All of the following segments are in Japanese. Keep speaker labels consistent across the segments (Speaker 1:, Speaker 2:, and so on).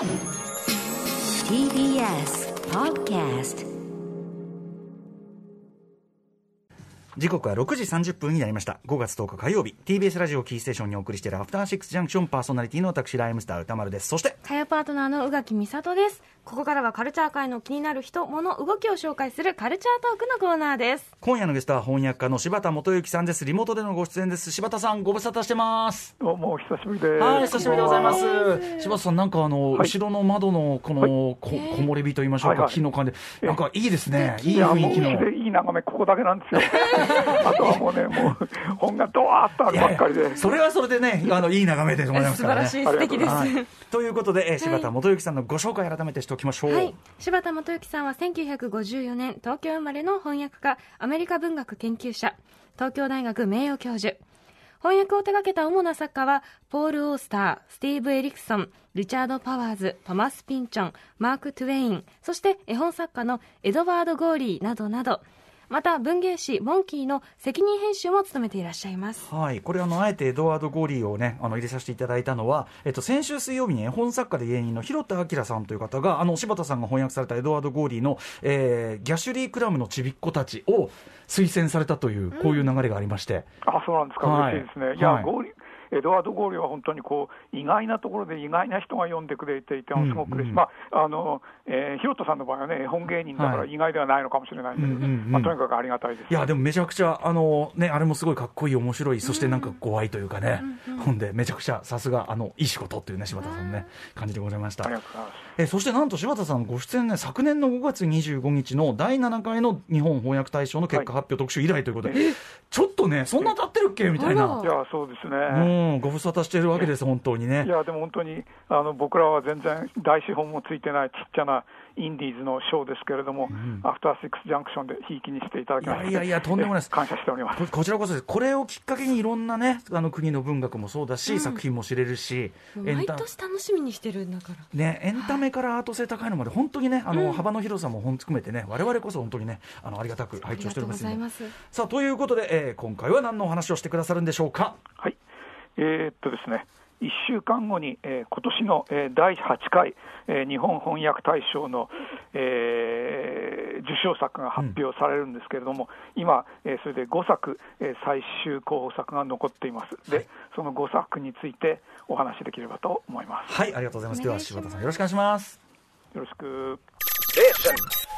Speaker 1: TBS Podcast
Speaker 2: 時刻は6時30分になりました。5月10日火曜日。TBS ラジオキーステーションにお送りしているアフターシックスジャンクションパーソナリティの私ライムスター歌丸です。そして
Speaker 3: 火曜パートナーの宇垣美里ですここからはカルチャー界の気になる人物動きを紹介するカルチャートークのコーナーです。
Speaker 2: 今夜のゲストは翻訳家の柴田元幸さんです。リモートでのご出演です。柴田さんご無沙汰してます。
Speaker 4: どうもお久しぶりです。
Speaker 2: はい久しぶりでございます。柴田さんなんかあの、
Speaker 4: はい
Speaker 2: 後ろの窓のこの、こ木漏れ日と言いましょうか、
Speaker 4: はいはい。
Speaker 2: 木の感じなんかいいですね。いい雰囲気の。
Speaker 4: いい眺め、ここだけなんですよ。あとはもうね、もう本がドワーッとあるばっかりで。
Speaker 2: それはそれでねあのいい眺めでございます
Speaker 3: 素
Speaker 2: からね。
Speaker 3: 晴らしい素敵です、
Speaker 2: はい、ということで、えー柴田元幸さんのご紹介改めてしておきましょう、
Speaker 3: はい、柴田元幸さんは1954年東京生まれの翻訳家アメリカ文学研究者東京大学名誉教授。翻訳を手掛けた主な作家はポール・オースタースティーブ・エリクソンリチャード・パワーズトマス・ピンチョンマーク・トゥウェインそして絵本作家のエドワード・ゴーリーなどなど。また文芸誌「モンキー」の責任編集も務めていらっしゃいます。
Speaker 2: はい、これあの、あえてエドワード・ゴーリーをね、あの入れさせていただいたのは、えっと、先週水曜日に絵本作家で芸人の広田明さんという方が、あの柴田さんが翻訳されたエドワード・ゴーリーの、えーギャシュリー・クラムのちびっ子たちを推薦されたという、こういう流れがありまして、
Speaker 4: あ、そうなんですか。
Speaker 2: はい
Speaker 4: 嬉しいですね。い。や、
Speaker 2: はい
Speaker 4: ゴーリエドワード・ゴーリーは本当にこう意外なところで意外な人が読んでくれていて、
Speaker 2: うん
Speaker 4: すごく嬉しい、
Speaker 2: うん。
Speaker 4: まああのえー、ひろたさんの場合はね、絵本芸人だか
Speaker 2: はい
Speaker 4: ら意外ではないのかもしれないんで、
Speaker 2: うんうんうん。
Speaker 4: まあ、とにかくありがたいです。
Speaker 2: いや、でもめちゃくちゃ、あのね、あれもすごいかっこいい、面白い、そしてなんかご愛というかね、ほんで、めちゃくちゃさすが、あの、いい仕事っていうね、柴田さんのね、感じでございました。えそしてなんと柴田さんご出演ね昨年の5月25日の第7回の日本翻訳大賞の結果発表特集以来ということで、ちょっとねそんな経ってるっけ？みたい
Speaker 3: あ
Speaker 2: な
Speaker 4: いや、そうですね。
Speaker 2: うんご無沙汰してるわけです本当にね。
Speaker 4: いや、でも本当にあの僕らは全然大資本もついてないちっちゃなインディーズのショーですけれども、アフターシックスジャンクションでひいきにしていただきまして、
Speaker 2: いやいやいや とんでもないです。
Speaker 4: え感謝しております。
Speaker 2: ここちらこそです。これをきっかけにいろんなねあの国の文学もそうだし、作品も知れるし
Speaker 3: 毎
Speaker 2: タ
Speaker 3: 年楽しみにしてるんだから。
Speaker 2: ね、エンタメからアート性高いのまで本当にねあの、幅の広さも本含めてね我々こそ本当にねあのありがたく
Speaker 3: あ
Speaker 2: 拝聴しておりますんで。
Speaker 3: ざいます。
Speaker 2: さあということで、えー今回は何のお話をしてくださるんでしょうか？
Speaker 4: はい、えーっとですね、1週間後に、えー今年の、えー第8回、えー日本翻訳大賞の、えー受賞作が発表されるんですけれども、今、えーそれで5作、えー最終候補作が残っています。で、その5作についてお話しできればと思いま
Speaker 2: はいありがとうございますでは柴田さんよろしくお願いします
Speaker 4: す。よろしく。
Speaker 5: Junction.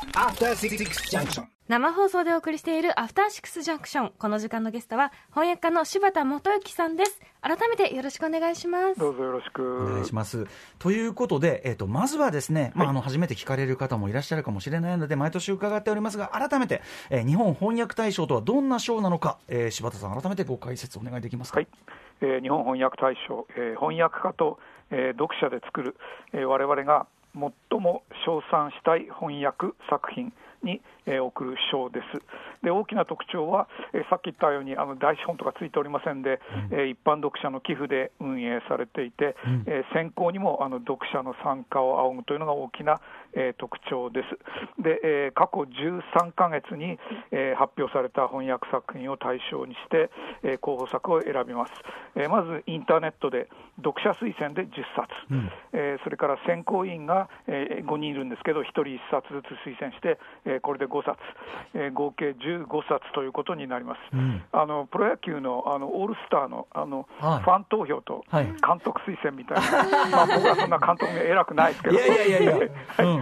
Speaker 3: 生放送でお送りしているアフターシックスジャンクションこの時間のゲストは翻訳家の柴田元幸さんです改めてよろしくお願いします
Speaker 4: どうぞよろしく。
Speaker 2: お願いします。ということで、えっ、と、まずはですね、まあ、あの、初めて聞かれる方もいらっしゃるかもしれないので、毎年伺っておりますが、改めて、えー日本翻訳大賞とはどんな賞なのか、えー柴田さん、改めてご解説お願いできますか？
Speaker 4: はい、えー日本翻訳大賞、えー翻訳家と、えー読者で作る、えー我々が最も称賛したい翻訳作品に、えー贈る賞です。で大きな特徴は、えーさっき言ったようにあの大資本とかついておりませんで、えー一般読者の寄付で運営されていて、えー選考にもあの読者の参加を仰ぐというのが大きな、えー特徴です。で、えー過去13ヶ月に、えー発表された翻訳作品を対象にして、えー候補作を選びます、えーまずインターネットで読者推薦で10冊、えーそれから選考委員が、え5人いるんですけど、1人1冊ずつ推薦して、えーこれで5冊、えー合計15冊ということになります。あのプロ野球のあのオールスターのあの、
Speaker 2: はい。
Speaker 4: ファン投票と
Speaker 2: はい。
Speaker 4: 監督推薦みたいな、まあ、僕はそんな監督に偉くないですけど。
Speaker 2: いやいやいやいや。
Speaker 4: は い
Speaker 2: うん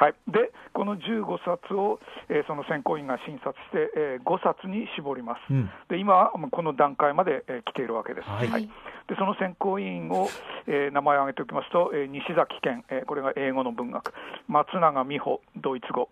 Speaker 4: はい、でこの15冊を、えーその選考委員が審査して、えー5冊に絞ります、
Speaker 2: うん。
Speaker 4: で今この段階まで、えー来ているわけです、
Speaker 2: はい。
Speaker 4: でその選考委員を、えー名前を挙げておきますと、えー西崎健、えーこれが英語の文学、松永美穂、ドイツ語、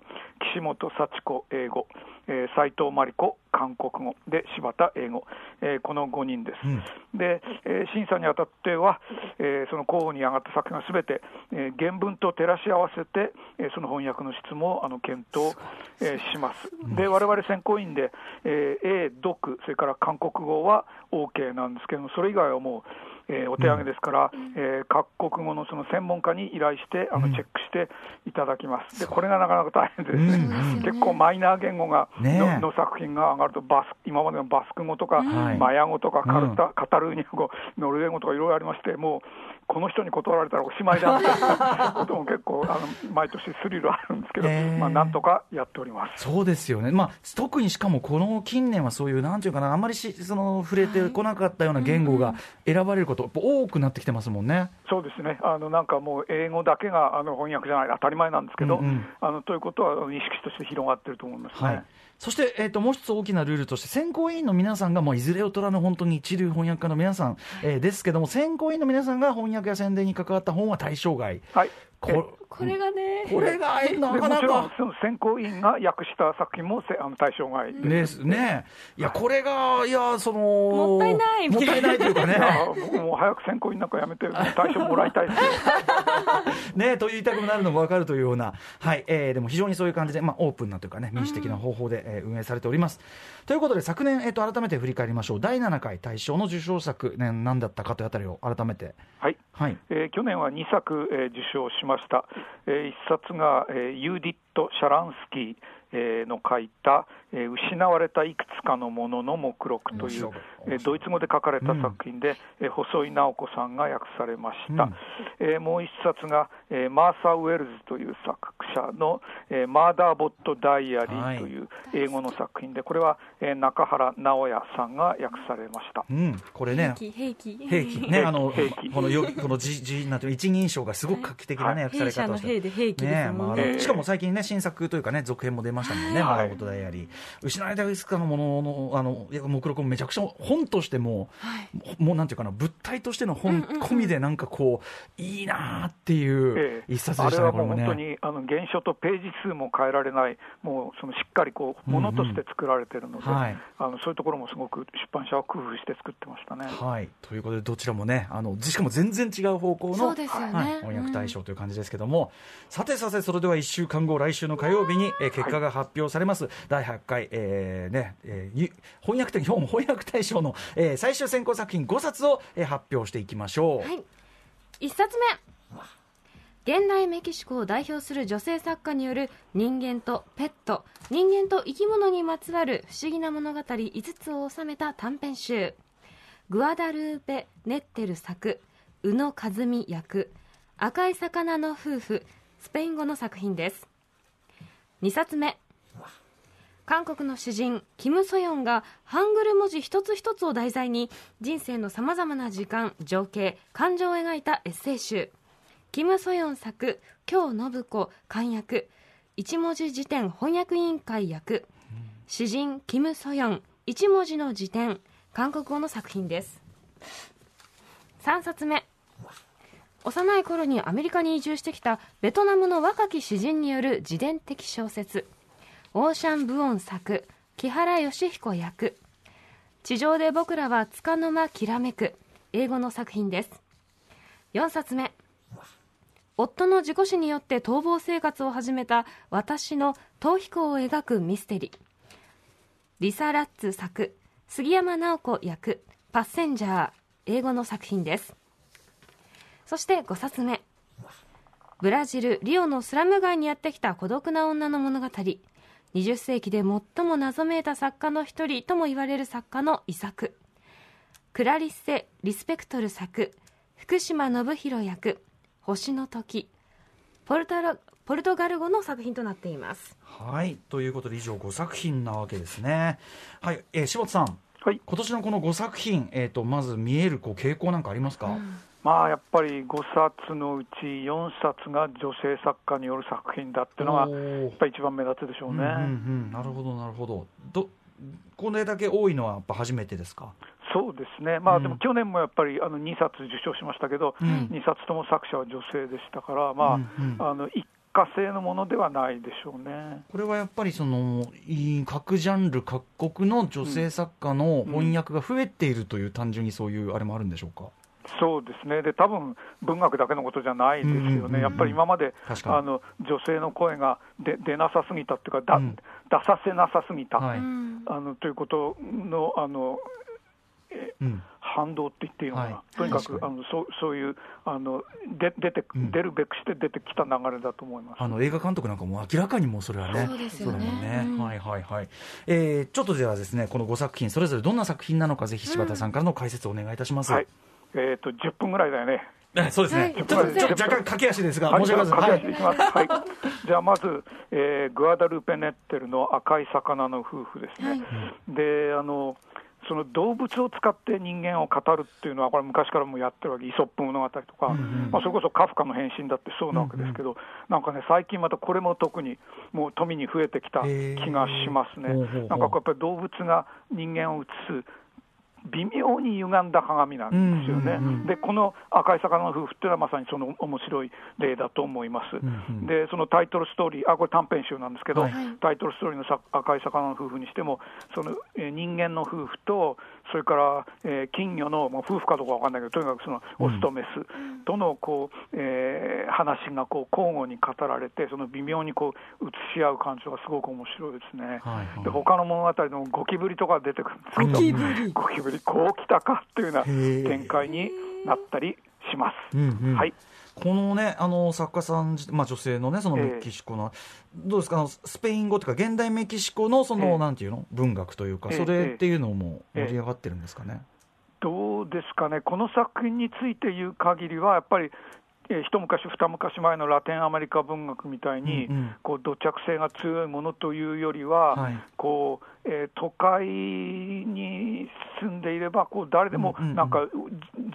Speaker 4: 岸本幸子、英語、えー斉藤真理子、韓国語、で柴田英語、えーこの5人です。で、えー審査にあたっては、えーその候補に上がった作品がすべて、えー原文と照らし合わせて、えーその翻訳の質もあの検討、えーします。で、我々選考員で、えー英、読、それから韓国語は OK なんですけども、それ以外はもう、えーお手上げですから、えー各国語のその専門家に依頼して、あのチェックしていただきます。で、これがなかなか大変でですね、結構マイナー言語が
Speaker 2: ねえ。
Speaker 4: のの作品が上がるとバス、今までのバスク語とか、
Speaker 2: はい。
Speaker 4: マヤ語とかカルタ、カタルーニャ語、ノルウェー語とかいろいろありまして、もうこの人に断られたらおしまいだみたいなこと構あの毎年スリルあるんですけど、
Speaker 2: えー
Speaker 4: まあ、なんとかやっております。
Speaker 2: そうですよね、まあ、特にしかもこの近年はそういう、なんていうかな、あんまりしその触れてこなかったような言語が選ばれること、多くなってきてますもんね。
Speaker 4: そうですね、あのなんかもう英語だけがあの翻訳じゃない、当たり前なんですけど、
Speaker 2: うんうん
Speaker 4: あのということは意識として広がってると思いますね。
Speaker 2: はいそして、えー、ともう一つ大きなルールとして、選考委員の皆さんが、もういずれを取らぬ本当に一流翻訳家の皆さん、えーですけども、選考委員の皆さんが翻訳や宣伝に関わった本は対象外、
Speaker 4: はい
Speaker 2: こ
Speaker 3: これがね、
Speaker 2: これが
Speaker 4: で
Speaker 2: なかな
Speaker 4: もちろん
Speaker 2: か。
Speaker 4: その選考委員が訳した作品もせあの対象外です。
Speaker 2: ね、いや、これが、いや、その、
Speaker 3: もったいない
Speaker 2: もったいないというかね。
Speaker 4: 僕も早く選考委員なんかやめて、対象もらいたいですよ。
Speaker 2: ね、と言いたくなるのも分かるというような、はいえーでも非常にそういう感じで、まあ、オープンなというかね、民主的な方法で、えー運営されております。ということで、昨年、えー、と改めて振り返りましょう、第7回大賞の受賞作、ね、何だったかというあたりを改めて。
Speaker 4: はい
Speaker 2: はい。
Speaker 4: えー去年は2作、えー受賞しました、え1冊が、えーユーディット・シャランスキー、えーの書いた、えー失われたいくつかのものの目録というえードイツ語で書かれた作品で、えー細井直子さんが訳されました、
Speaker 2: うん。
Speaker 4: えーもう1冊が、えーマーサー・ウェルズという作者の、えーマーダーボット・ダイアリーという英語の作品で、これは、えー中原直也さんが訳されました。
Speaker 2: うん、これね、
Speaker 3: 兵器、兵器。
Speaker 2: 兵器ね、あの
Speaker 4: 兵器
Speaker 2: このよこのじじなんていう一人称がすごく画期的なね、訳され方をして
Speaker 3: ね。
Speaker 2: ねまあ、しかも最近ね、新作というかね、続編も出ましたもんね、
Speaker 4: はい
Speaker 2: マラボトダイアリー。失われたいくつかのものの、あの、いや目録もめちゃくちゃ本としても、もうなんていうかな、物体としての本込みでなんかこう、いいなーっていう
Speaker 4: ええ
Speaker 2: 一冊でしたね、
Speaker 4: あれはもう
Speaker 2: これもね。
Speaker 4: 原書とページ数も変えられない、もうそのしっかりこうものとして作られてるので、
Speaker 2: はい
Speaker 4: あのそういうところもすごく出版社は工夫して作ってましたね。
Speaker 2: はい、ということで、どちらもね、あのしかも全然違う方向の
Speaker 3: そうですよね
Speaker 2: はい、翻訳大賞という感じですけども、さてさて、それでは1週間後、来週の火曜日に、えー結果が発表されます、第8回、えーねえーゆ翻訳日も翻訳大賞の、えー最終選考作品5冊を、えー発表していきましょう。
Speaker 3: はい。一冊目。現代メキシコを代表する女性作家による人間とペット、人間と生き物にまつわる不思議な物語5つを収めた短編集。グアダルーペ・ネッテル作、宇野和美役、赤い魚の夫婦、スペイン語の作品です。2冊目。韓国の詩人キム・ソヨンがハングル文字一つ一つを題材に人生のさまざまな時間情景感情を描いたエッセイ集キム・ソヨン作京信子漢訳一文字辞典翻訳委員会役。詩人キム・ソヨン。一文字の辞典韓国語の作品です。3冊目。幼い頃にアメリカに移住してきたベトナムの若き詩人による自伝的小説。オーシャン・ブオン作木原義彦役。地上で僕らは束の間きらめく英語の作品です。4冊目。夫の事故死によって逃亡生活を始めた私の逃避行を描くミステリー。リサ・ラッツ作杉山直子役パッセンジャー英語の作品です。そして5冊目。ブラジル・リオのスラム街にやってきた孤独な女の物語。20世紀で最も謎めいた作家の一人とも言われる作家の遺作。クラリッセ・リスペクトル作福島信弘役。星の時。ポルタロポルトガル語の作品となっています。
Speaker 2: はい。ということで、以上5作品なわけですね。はい、えー柴田さん、
Speaker 4: はい。
Speaker 2: 今年のこの5作品、えー、とまず見えるこう傾向なんかありますか、
Speaker 4: まあやっぱり5冊のうち4冊が女性作家による作品だっていうのがやっぱり一番目立つでしょうね。
Speaker 2: うんうんうん、なるほど、なるほど。どこれだけ多いのはやっぱ初めてですか？
Speaker 4: そうですね、まあ、
Speaker 2: うん。
Speaker 4: でも去年もやっぱりあの2冊受賞しましたけど、
Speaker 2: うん。
Speaker 4: 2冊とも作者は女性でしたから、まあ
Speaker 2: うんうん。
Speaker 4: あの一過性のものではないでしょうね。
Speaker 2: これはやっぱりそのい各ジャンル各国の女性作家の翻訳が増えているという、単純にそういうあれもあるんでしょうか？
Speaker 4: そうですね、で多分文学だけのことじゃないですよね、
Speaker 2: うんうんうん。うん
Speaker 4: やっぱり今まであの女性の声が出出なさすぎたっていうか、だ
Speaker 2: うん。
Speaker 4: 出させなさすぎた、
Speaker 2: はい。
Speaker 3: うん。
Speaker 4: あのということのあの
Speaker 2: うん、
Speaker 4: 反動って言っていいのかな、
Speaker 2: はい。
Speaker 4: とにかくあのそうそういうあので出て、
Speaker 2: うん。
Speaker 4: 出るべくして出てきた流れだと思います。
Speaker 2: あの映画監督なんかも明らかにもうそれはね、
Speaker 3: そうですよね。
Speaker 2: だもんね、
Speaker 3: うん。
Speaker 2: はいはいはい、えーちょっとではですねこの5作品それぞれどんな作品なのかぜひ柴田さんからの解説をお願いいたします。
Speaker 4: はい。えー、と10分ぐらいだよね、
Speaker 2: えそうですね、
Speaker 3: はい
Speaker 2: ちょっと若干駆け足ですが、
Speaker 4: はい、
Speaker 2: 申し訳ないです。
Speaker 4: はい。じゃあまず、えーグアダルペネッテルの赤い魚の夫婦ですね。
Speaker 3: はい。
Speaker 4: で、あの。その動物を使って人間を語るっていうのは、これ、昔からもやってるわけ、イソップ物語とか、まあ、それこそカフカの変身だってそうなわけですけど、なんかね、最近またこれも特にもう富に増えてきた気がしますね。なんかやっぱり動物が人間を映す微妙に歪んだ鏡なんですよね。
Speaker 2: うんうんうん
Speaker 4: で、この赤い魚の夫婦っていうのはまさにその面白い例だと思います。
Speaker 2: んうん
Speaker 4: で、そのタイトルストーリー、あ、これ短編集なんですけど、
Speaker 2: はい
Speaker 4: タイトルストーリーのさ赤い魚の夫婦にしても、その、えー人間の夫婦と、それから、えー金魚の、まあ、夫婦かどうかわかんないけど、とにかくそのオスとメスとのこう、えー話がこう交互に語られて、その微妙にこう映し合う感情がすごく面白いですね。
Speaker 2: はいはい。
Speaker 4: で他の物語のゴキブリとか出てくるんですけど、
Speaker 3: ゴキブリ
Speaker 4: ゴキブリこう来たかっていうような展開になったりします。
Speaker 2: うんうん。
Speaker 4: はい。
Speaker 2: このね、あの作家さんじ、まあ、女性のね、その
Speaker 4: ええ。
Speaker 2: メキシコの、どうですか、あのスペイン語というか、現代メキシコのその、
Speaker 4: ええ。
Speaker 2: なんていうの、文学というか、
Speaker 4: ええ
Speaker 2: それっていうのも
Speaker 4: ええ。
Speaker 2: 盛り上がってるんですかね？
Speaker 4: どうですかね、この作品について言う限りは、やっぱり、えー一昔、二昔前のラテンアメリカ文学みたいに、
Speaker 2: うんうん。
Speaker 4: こう土着性が強いものというよりは、
Speaker 2: はい。
Speaker 4: こうえー都会に住んでいれば、こう誰でも
Speaker 2: うんうんうん
Speaker 4: なんか、う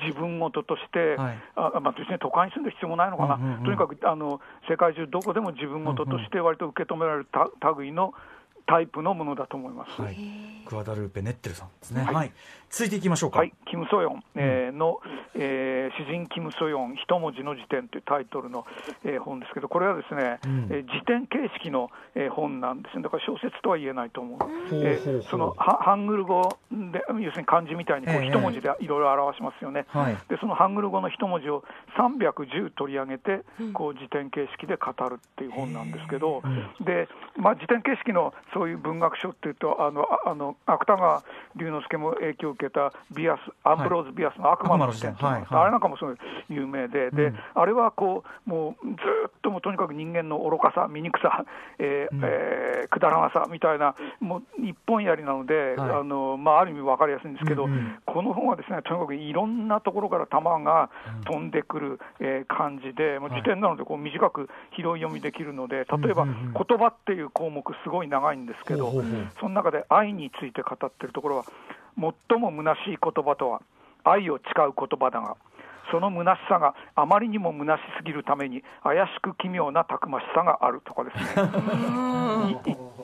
Speaker 4: 自分事として、
Speaker 2: はい。
Speaker 4: あまあ、別に都会に住んでる必要もないのかな、
Speaker 2: うんうんうん。
Speaker 4: とにかくあの世界中どこでも自分事として割と受け止められるた類のタイプのものだと思います。
Speaker 2: はい、グアダルーペ・ネッテルさんですね。は、
Speaker 4: はいい
Speaker 2: 続いていきましょうか。
Speaker 4: はい、キム・ソヨン、えーの、えー詩人キム・ソヨン、一文字の辞典というタイトルの、えー本ですけど、これはですね、
Speaker 2: うん。
Speaker 4: えー辞典形式の、えー本なんですね、だから小説とは言えないと思う、えーそのはハングル語で、要するに漢字みたいにこう
Speaker 2: ええ。
Speaker 4: 一文字でいろいろ表しますよね。
Speaker 2: はい。
Speaker 4: でそのハングル語の一文字を310取り上げて、こう辞典形式で語るっていう本なんですけど、でまあ、辞典形式のそういう文学書っていうと、あのああの芥川龍之介も影響を受けたビアス、アンブローズ・ビアスの悪魔の辞典っていうのがあって
Speaker 2: はいはい。
Speaker 4: あれなんかもすごい有名で、であれはこうもうずっともうとにかく人間の愚かさ、醜さ、えーえーくだらなさみたいな、もう一本やりなので、
Speaker 2: はい。
Speaker 4: あのまあ、ある意味分かりやすいんですけど、
Speaker 2: うんうん。
Speaker 4: この本はですねとにかくいろんなところから弾が飛んでくる、えー感じで、もう
Speaker 2: はい
Speaker 4: 辞典なのでこう短く拾い読みできるので、例えば、
Speaker 2: うんうん。うん
Speaker 4: 言葉っていう項目、すごい長いんですけど、
Speaker 2: ほうほうほう。
Speaker 4: その中で愛について語ってるところは、最も虚しい言葉とは、愛を誓う言葉だが、その虚しさがあまりにも虚しすぎるために、怪しく奇妙なたくましさがあるとかですね。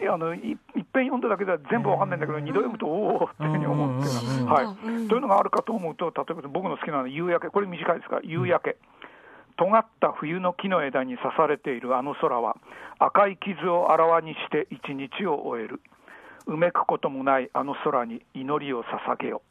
Speaker 4: いいあのい一遍読んだだけでは全部わかんないんだけど、二度読むと、おおっていうふうに思うっていうのは、はい、というのがあるかと思うと、例えば僕の好きなのは夕焼け、これ短いですが、夕焼け。尖った冬の木の枝に刺されているあの空は、赤い傷をあらわにして一日を終える。うめくこともないあの空に祈りを捧げよ。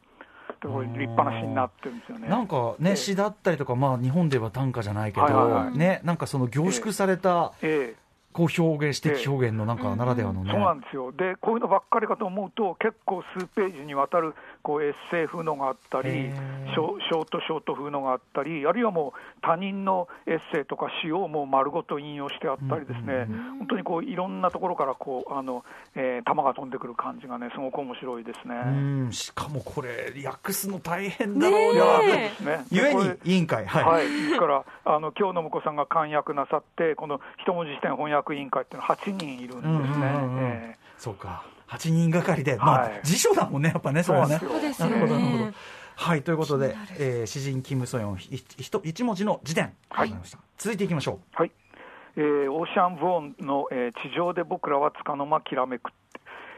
Speaker 4: でこれ立派な詩になってるんですよね。
Speaker 2: なんかね、詩だったりとか、まあ、日本では短歌じゃないけど、
Speaker 4: はいはいはい
Speaker 2: ね、なんかその凝縮された、
Speaker 4: ええ
Speaker 2: こう表現、詩的表現のなんかならではのね。
Speaker 4: そうなんですよ。で、こういうのばっかりかと思うと、結構数ページにわたるこうエッセイ風のがあったりショ、ショートショート風のがあったり、あるいはもう他人のエッセイとか詩をもう丸ごと引用してあったりですね、本当にこういろんなところからこうあの、えー、弾が飛んでくる感じがね、すごく面白いですね。
Speaker 2: うん、しかもこれ、訳すの大変だろうな。
Speaker 4: ですね。
Speaker 2: ゆえに委員会、はい。
Speaker 4: はい、ですから、あの今日の向さんが漢訳なさって、この一文字辞典翻訳委員会っていうのは8人いるんですね。
Speaker 2: うんうんうんうん。
Speaker 4: ええ。
Speaker 2: そうか。8人がかりで、まあ、
Speaker 4: はい。
Speaker 2: 辞書だもんね、やっぱね、それはね。
Speaker 4: そう
Speaker 3: ですよ
Speaker 2: なるほど、なるほど。
Speaker 3: ね。
Speaker 2: はい、ということで、えー詩人キム・ソヨン、ひひと一文字の辞典、
Speaker 4: はい。
Speaker 2: わかりました。続いていきましょ
Speaker 4: はい、えーオーシャン・ブオンの、えー地上で僕らはつかの間きらめく」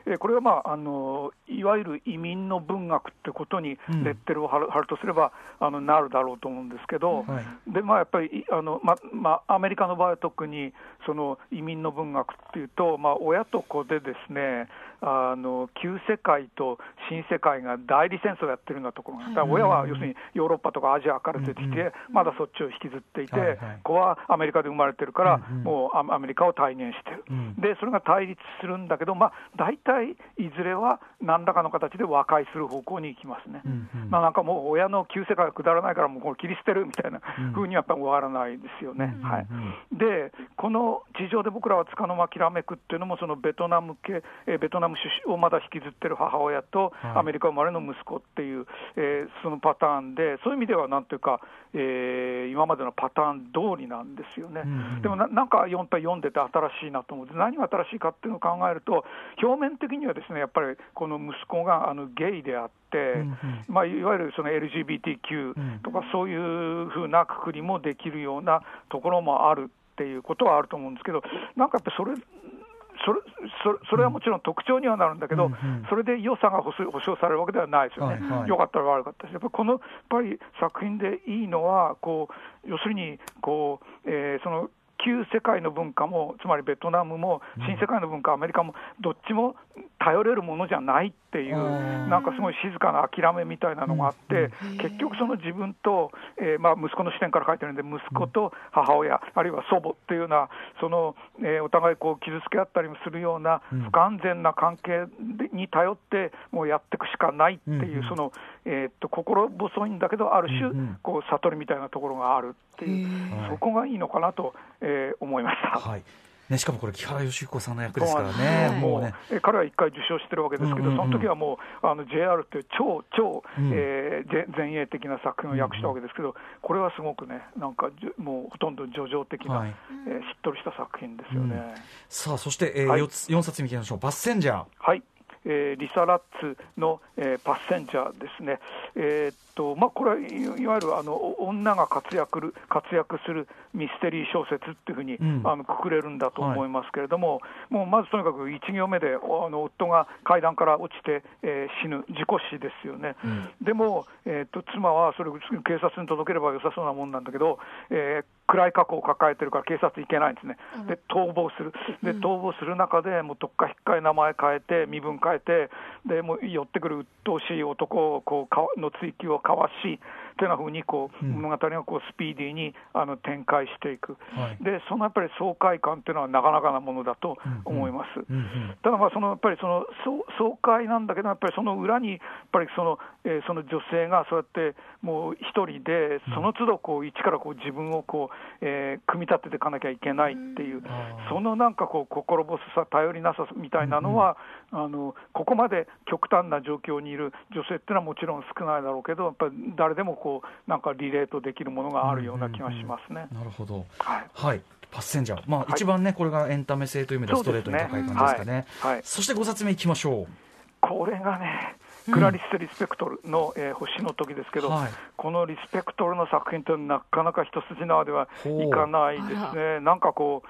Speaker 4: えーこれは、まああのいわゆる移民の文学ってことに
Speaker 2: うん。
Speaker 4: レッテルを貼る,、貼るとすればあのなるだろうと思うんですけど、
Speaker 2: はい。
Speaker 4: でまあ、やっぱりいあの、ままあ、アメリカの場合は特にその移民の文学っていうと、まあ、親と子でですねあの旧世界と新世界が代理戦争をやってるようなところが、だから親は要するにヨーロッパとかアジアから出てきて、まだそっちを引きずっていて、
Speaker 2: はいはい。
Speaker 4: 子はアメリカで生まれてるから、もうアアメリカを体現してる、
Speaker 2: うん。
Speaker 4: でそれが対立するんだけど、まあ、大体体いずれは何らかの形で和解する方向に行きますね。まあ、なんかもう親の旧世界がくだらないから、もうこれ切り捨てるみたいな風にはやっぱり終わらないですよね。はい。で、この地上で僕らはつかの間きらめくっていうのも、そのベトナム系、えーベトナム出身をまだ引きずってる母親と、
Speaker 2: はい。
Speaker 4: アメリカ生まれの息子っていう、えーそのパターンで、そういう意味ではなんていうか、えー今までのパターン通りなんですよね。
Speaker 2: うんうん。
Speaker 4: でもななんかやっぱり読んでて新しいなと思って、何が新しいかっていうのを考えると、表面的にはですねやっぱりこの息子があのゲイであって、
Speaker 2: うんうん。
Speaker 4: まあ、いわゆるその LGBTQ とか、そういうふうなくくりもできるようなところもあるっていうことはあると思うんですけど、なんかやっぱりそれ、それそれそれはもちろん特徴にはなるんだけど、
Speaker 2: うんうん
Speaker 4: それで良さが保証されるわけではないですよね、
Speaker 2: はいはい。
Speaker 4: 良かったら悪かったし、やっぱりこのやっぱり作品でいいのは、こう要するにこう、えーその旧世界の文化も、つまりベトナムも、新世界の文化、アメリカも、どっちも頼れるものじゃないっていう、
Speaker 2: うん。
Speaker 4: なんかすごい静かな諦めみたいなのがあって、結局、その自分と、えーまあ、息子の視点から書いてるんで、息子と母親、あるいは祖母っていうような、その、えーお互いこう傷つけ合ったりもするような
Speaker 2: うん。
Speaker 4: 不完全な関係でに頼って、もうやっていくしかないっていう、
Speaker 2: うん
Speaker 4: その、えーっと心細いんだけど、ある種こう悟りみたいなところがあるっていう、そこがいいのかなと、えー思いました。
Speaker 2: はいね、しかもこれ木原義彦さんの役ですからね、もうね。
Speaker 4: え彼は一回受賞してるわけですけど、
Speaker 2: うんうん。うん
Speaker 4: その時はもうあの JR っていう超超、
Speaker 2: うん。
Speaker 4: えーぜ前衛的な作品を訳したわけですけど、これはすごくね、なんかもうほとんど叙情的な、
Speaker 2: はい。
Speaker 4: えーしっとりした作品ですよね。
Speaker 2: うん。さあ、そして、えー
Speaker 4: はい。
Speaker 2: 四つ四冊見てみましょう。バッセンジャー。
Speaker 4: はい、えーリサ・ラッツの、えーパッセンジャーですね、えーっとまあ、これはいいわゆるあのお女が活躍る活躍するミステリー小説っていうふうに、
Speaker 2: うん。
Speaker 4: あのくくれるんだと思いますけれども、もうまずとにかく1行目でおあの夫が階段から落ちて、えー死ぬ、事故死ですよね、でも、えーっと妻はそれを警察に届ければよさそうなもんなんだけど、えー暗い過去を抱えてるから警察行けないんですね、で逃亡する、で逃亡する中で、もうどっか引っかえ名前変えて、身分変えて、でもう寄ってくる鬱陶しい男をこうかわの追及をかわし、というようなふうにこう、
Speaker 2: うん。
Speaker 4: 物語がこうスピーディーにあの展開していく、
Speaker 2: はい。
Speaker 4: でそのやっぱり爽快感っていうのはなかなかなものだと思います。
Speaker 2: うんうん。
Speaker 4: ただまあそのやっぱりその爽爽快なんだけど、やっぱりその裏に、やっぱりその,、えーその女性がそうやってもう一人で、その都度こう一からこう自分をこう、えー組み立てていかなきゃいけないっていう、そのなんかこう心細さ、頼りなさみたいなのは、あのここまで極端な状況にいる女性っていうのはもちろん少ないだろうけど、やっぱり誰でもこうなんかリレートできるものがあるような気がしますね。
Speaker 2: なるほど。
Speaker 4: はい
Speaker 2: はい。パッセンジャー。まあ、
Speaker 4: はい
Speaker 2: 一番ね、これがエンタメ性という意味ではストレートに高い感じですかね。
Speaker 4: はいはい
Speaker 2: そして5冊目いきましょう。
Speaker 4: これがね、クラリス・リスペクトルの、えー星の時ですけど、
Speaker 2: はい
Speaker 4: このリスペクトルの作品というのはなかなか一筋縄ではいかないですね、なんかこう、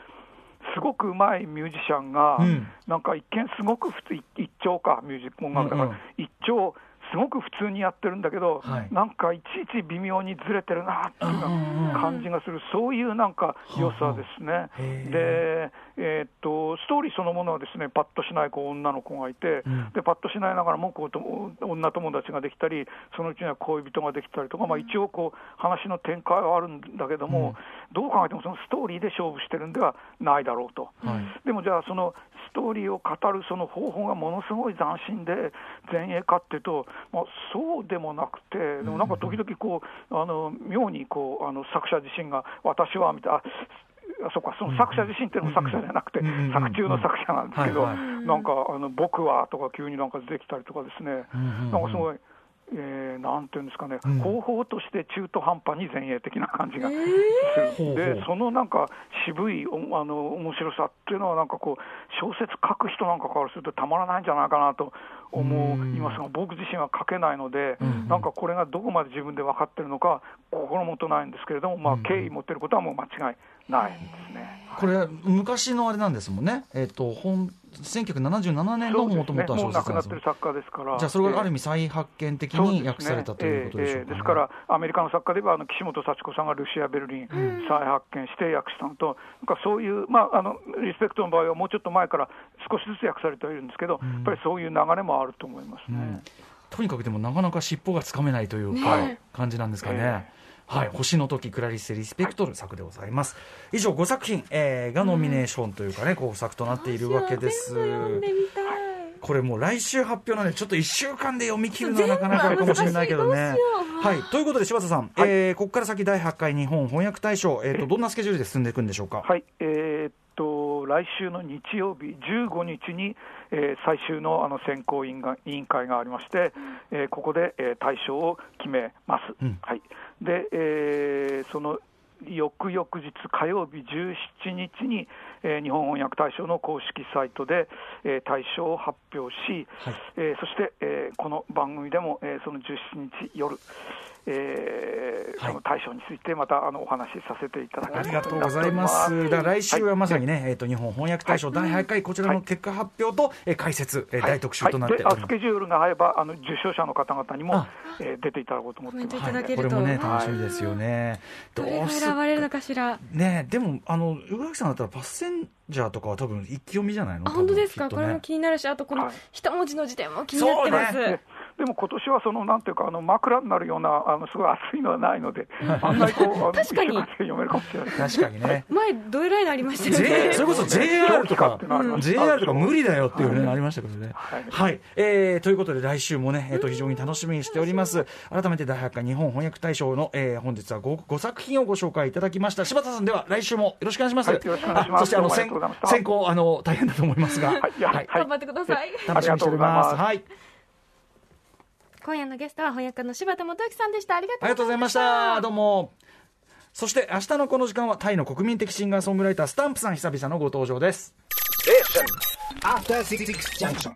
Speaker 4: すごくうまいミュージシャンが、
Speaker 2: うん。
Speaker 4: なんか一見、すごく普通、一一丁か、ミュージック音楽だから、
Speaker 2: うんうん。
Speaker 4: 一丁、すごく普通にやってるんだけど、
Speaker 2: はい。
Speaker 4: なんかいちいち微妙にずれてるなっていう感じがする、そういうなんか良さですね。で、えーっとストーリーそのものはですねパッとしないこう女の子がいて、
Speaker 2: うん。
Speaker 4: でパッとしないながらもこうと女友達ができたり、そのうちには恋人ができたりとか、まあ、一応こう、話の展開はあるんだけども、どう考えてもそのストーリーで勝負してるんではないだろうと。
Speaker 2: はい。
Speaker 4: でもじゃあ、そのストーリーを語るその方法がものすごい斬新で前衛かっていうと、まあ、そうでもなくて、でもなんか時々こう、あの妙にこうあの作者自身が、私はみたいな。ああそうかその作者自身っていうのも作者じゃなくて、作中の作者なんですけど、なんかあの僕はとか急になんか出てきたりとかですね、なんかすごい、えーなんていうんですかね、
Speaker 2: うん
Speaker 4: 方法として中途半端に前衛的な感じがする、
Speaker 2: ほうほう
Speaker 4: でそのなんか渋いおあの面白さっていうのは、なんかこう、小説書く人なんかからするとたまらないんじゃないかなと思いますが、僕自身は書けないので、
Speaker 2: うん
Speaker 4: なんかこれがどこまで自分で分かってるのか、心もとないんですけれども、まあ、敬意持ってることはもう間違いないですね。
Speaker 2: これ、昔のあれなんですもんね。えっ、と、本、1977年のもともとは
Speaker 4: もう亡く
Speaker 2: 小説なんですよ。
Speaker 4: なってる作家ですから。
Speaker 2: じゃあ、それがある意
Speaker 4: えー
Speaker 2: 味再発見的に訳されたということでしょうか、ね。
Speaker 4: ですから、アメリカの作家で言えば、あの岸本幸子さんがルシア・ベルリン、再発見して訳したのと、なんかそういう、まああの、リスペクトの場合はもうちょっと前から少しずつ訳されてはいるんですけど、やっぱりそういう流れもあると思いますね。
Speaker 2: うん。とにかくでもなかなか尻尾がつかめないというか、
Speaker 3: ね。
Speaker 2: 感じなんですかね。
Speaker 4: え
Speaker 2: はい、星の時クラリス・リスペクトル作でございます。以上5作品、えーがノミネーションというかね、こう作となっているわけです。
Speaker 3: 私も読んでみたい
Speaker 2: これもう来週発表なんで、ちょっと1週間で読み切るのはなかなかあれかもしれないけどね。はい、ということで、柴田さん、えーここから先、第8回日本翻訳大賞、えー、とどんなスケジュールで進んでいくんでしょうか？
Speaker 4: はい、えーっと来週の日曜日15日に、えー最終のあの選考委員が委員会がありまして、えーここで、えー大賞を決めます。
Speaker 2: うん。
Speaker 4: はい、で、えーその翌々日火曜日17日に、えー日本翻訳大賞の公式サイトで、えー大賞を発表し、
Speaker 2: はい。
Speaker 4: えーそして、えーこの番組でも、えーその17日夜、えー
Speaker 2: はい。
Speaker 4: その大賞についてまたあのお話しさせていただき
Speaker 2: ありがとうございます。だ来週はまさにね、えっ、と日本翻訳大賞第8回、こちらの結果発表と、えー解説、えー大特集となっております。
Speaker 4: はい。であス。ケジュールが合えばあの受賞者の方々にも
Speaker 2: あ、
Speaker 4: えー出ていただこうと思ってます。
Speaker 3: コメントいた
Speaker 2: はい、
Speaker 3: だけると。
Speaker 2: これもね、楽しみですよね。
Speaker 3: どれが
Speaker 2: うす
Speaker 3: 選ばれるのかしら。
Speaker 2: ねでも、あの、宇垣さんだったら、パッセンジャーとかは多分、一気読みじゃないの？
Speaker 3: あ本当ですか、これも気になるしあとこの
Speaker 4: はい。
Speaker 3: 一文字の時点も気になってます、
Speaker 4: でも今年はそのなんていうかあの枕になるようなあのすごい熱いのはないので、案外こうあの
Speaker 3: 確かに
Speaker 4: 読めるかもしれない。
Speaker 2: 確かにね。
Speaker 3: 前どえらいのありましたよね
Speaker 2: それこそ JR とか JR とか無理だよっていうね、ありましたけどね。
Speaker 4: はい
Speaker 2: はい。えーということで来週もね、えっと、非常に楽しみにしております。改めて第8回日本翻訳大賞の、えー本日は 5, 5作品をご紹介いただきました。柴田さんでは来週もよろしくお願いします。
Speaker 4: はいよろしくお願いします
Speaker 2: あそしてあの、先行、あの、大変だと思いますが、
Speaker 4: はい
Speaker 3: 頑張ってください
Speaker 2: 楽しみにしております。
Speaker 4: ありがとうございます
Speaker 2: はい。
Speaker 3: 今夜のゲストは翻訳家の柴田元幸さんでしたありが
Speaker 2: ありがとうございました。どうも。そして明日のこの時間はタイの国民的シンガーソングライタースタンプさん久々のご登場です。
Speaker 5: After Six Junction.